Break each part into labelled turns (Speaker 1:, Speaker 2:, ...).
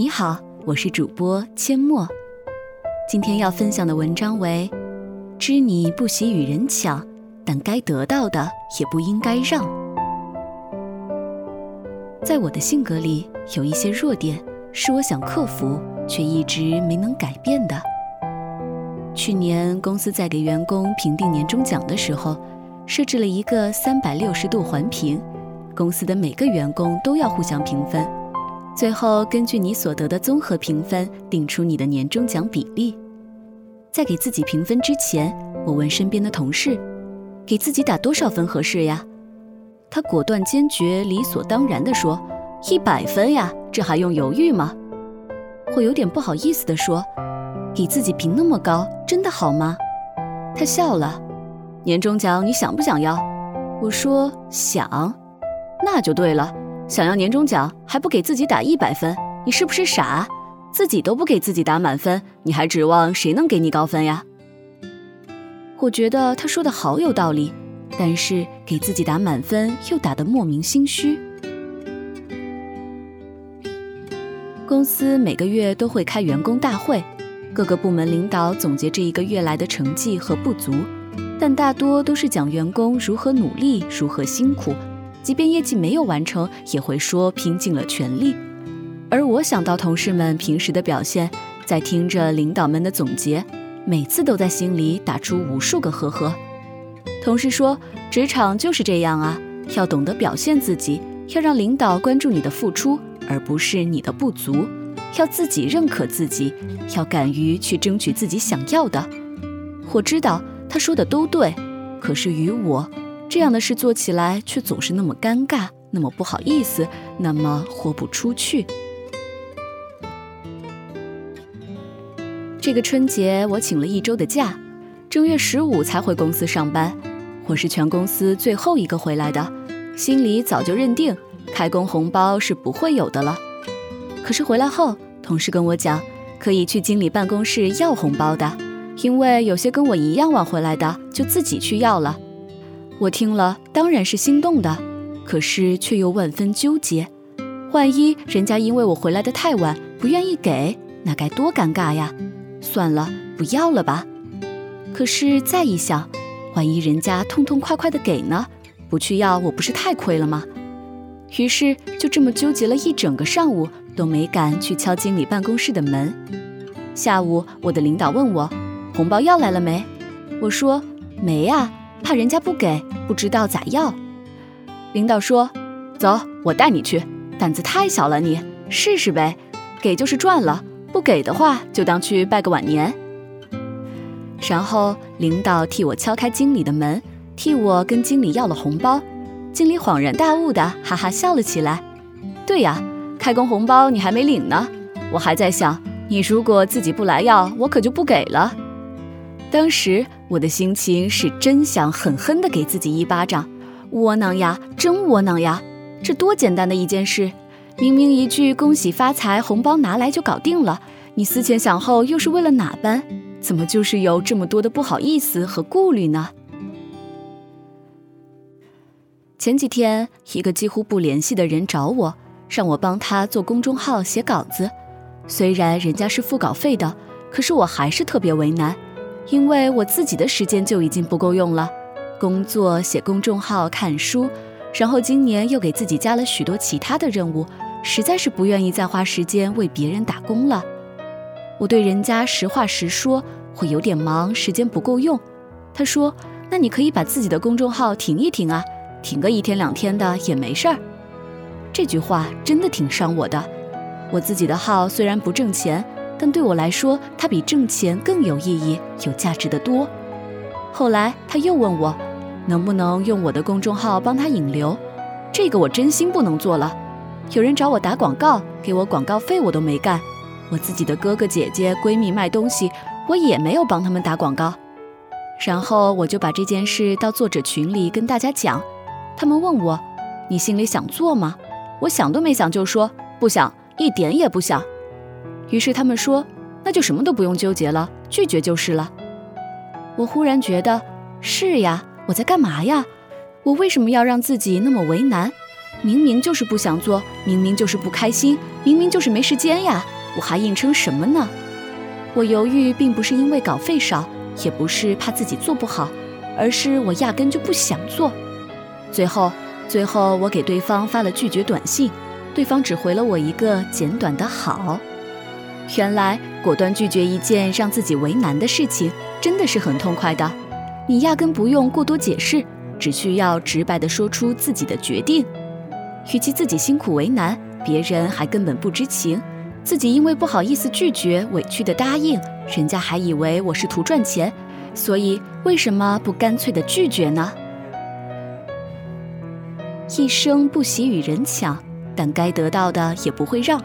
Speaker 1: 你好，我是主播阡陌。今天要分享的文章为：知你不喜与人抢，但该得到的也不应该让。在我的性格里，有一些弱点是我想克服，却一直没能改变的。去年公司在给员工评定年终奖的时候，设置了一个三百六十度环评，公司的每个员工都要互相评分。最后根据你所得的综合评分定出你的年终奖比例。在给自己评分之前，我问身边的同事：“给自己打多少分合适呀？”他果断坚决、理所当然地说：“一百分呀，这还用犹豫吗？”我有点不好意思地说：“给自己评那么高，真的好吗？”他笑了：“年终奖你想不想要？”我说：“想。”那就对了。想要年终奖还不给自己打一百分，你是不是傻？自己都不给自己打满分，你还指望谁能给你高分呀？我觉得他说的好有道理，但是给自己打满分又打得莫名心虚。公司每个月都会开员工大会，各个部门领导总结这一个月来的成绩和不足，但大多都是讲员工如何努力，如何辛苦。即便业绩没有完成，也会说拼尽了全力。而我想到同事们平时的表现，在听着领导们的总结，每次都在心里打出无数个呵呵。同事说，职场就是这样啊，要懂得表现自己，要让领导关注你的付出，而不是你的不足，要自己认可自己，要敢于去争取自己想要的。我知道他说的都对，可是于我。这样的事做起来却总是那么尴尬，那么不好意思，那么豁不出去。这个春节我请了一周的假，正月十五才回公司上班。我是全公司最后一个回来的，心里早就认定开工红包是不会有的了。可是回来后，同事跟我讲，可以去经理办公室要红包的，因为有些跟我一样晚回来的，就自己去要了。我听了当然是心动的，可是却又万分纠结。万一人家因为我回来的太晚不愿意给，那该多尴尬呀！算了，不要了吧。可是再一想，万一人家痛痛快快的给呢？不去要我不是太亏了吗？于是就这么纠结了一整个上午，都没敢去敲经理办公室的门。下午我的领导问我，红包要来了没？我说没呀。怕人家不给，不知道咋要。领导说：“走，我带你去。胆子太小了，你试试呗。给就是赚了，不给的话就当去拜个晚年。”然后领导替我敲开经理的门，替我跟经理要了红包。经理恍然大悟的哈哈笑了起来。对呀，开工红包你还没领呢。我还在想，你如果自己不来要，我可就不给了。当时我的心情是真想狠狠地给自己一巴掌，窝囊呀，真窝囊呀！这多简单的一件事，明明一句恭喜发财，红包拿来就搞定了，你思前想后又是为了哪般？怎么就是有这么多的不好意思和顾虑呢？前几天，一个几乎不联系的人找我，让我帮他做公众号写稿子，虽然人家是付稿费的，可是我还是特别为难。因为我自己的时间就已经不够用了，工作、写公众号、看书，然后今年又给自己加了许多其他的任务，实在是不愿意再花时间为别人打工了。我对人家实话实说，会有点忙，时间不够用。他说：“那你可以把自己的公众号停一停啊，停个一天两天的也没事儿。”这句话真的挺伤我的。我自己的号虽然不挣钱。但对我来说，它比挣钱更有意义、有价值的多。后来他又问我，能不能用我的公众号帮他引流？这个我真心不能做了。有人找我打广告，给我广告费我都没干。我自己的哥哥姐姐、闺蜜卖东西，我也没有帮他们打广告。然后我就把这件事到作者群里跟大家讲。他们问我，你心里想做吗？我想都没想就说不想，一点也不想。于是他们说：“那就什么都不用纠结了，拒绝就是了。”我忽然觉得，是呀，我在干嘛呀？我为什么要让自己那么为难？明明就是不想做，明明就是不开心，明明就是没时间呀，我还硬撑什么呢？我犹豫并不是因为稿费少，也不是怕自己做不好，而是我压根就不想做。最后，最后我给对方发了拒绝短信，对方只回了我一个简短的好。原来果断拒绝一件让自己为难的事情，真的是很痛快的。你压根不用过多解释，只需要直白的说出自己的决定。与其自己辛苦为难，别人还根本不知情。自己因为不好意思拒绝，委屈的答应，人家还以为我是图赚钱，所以为什么不干脆的拒绝呢？一生不喜与人抢，但该得到的也不会让，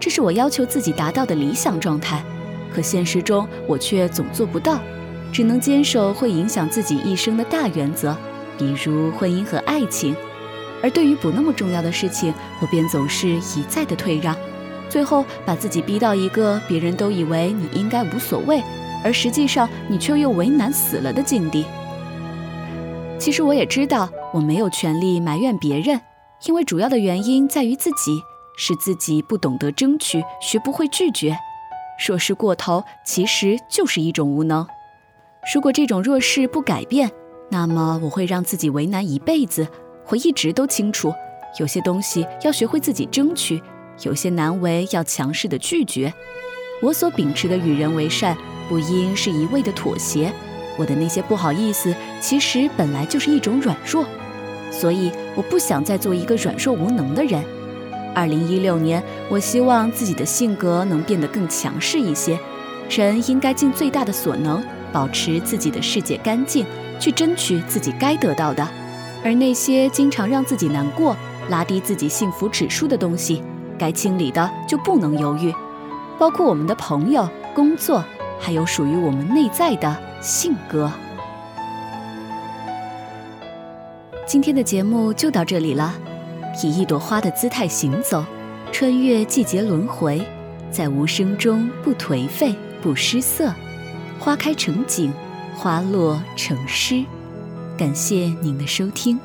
Speaker 1: 这是我要求自己达到的理想状态。可现实中我却总做不到，只能坚守会影响自己一生的大原则，比如婚姻和爱情。而对于不那么重要的事情，我便总是一再的退让。最后把自己逼到一个别人都以为你应该无所谓，而实际上你却又为难死了的境地。其实我也知道我没有权利埋怨别人，因为主要的原因在于自己，是自己不懂得争取，学不会拒绝。弱势过头其实就是一种无能。如果这种弱势不改变，那么我会让自己为难一辈子。我一直都清楚，有些东西要学会自己争取。有些难为要强势的拒绝，我所秉持的与人为善，不应是一味的妥协。我的那些不好意思，其实本来就是一种软弱，所以我不想再做一个软弱无能的人。二零一六年，我希望自己的性格能变得更强势一些。人应该尽最大的所能，保持自己的世界干净，去争取自己该得到的。而那些经常让自己难过、拉低自己幸福指数的东西，该清理的就不能犹豫，包括我们的朋友、工作，还有属于我们内在的性格。今天的节目就到这里了，以一朵花的姿态行走，穿越季节轮回，在无声中不颓废、不失色，花开成景，花落成诗。感谢您的收听。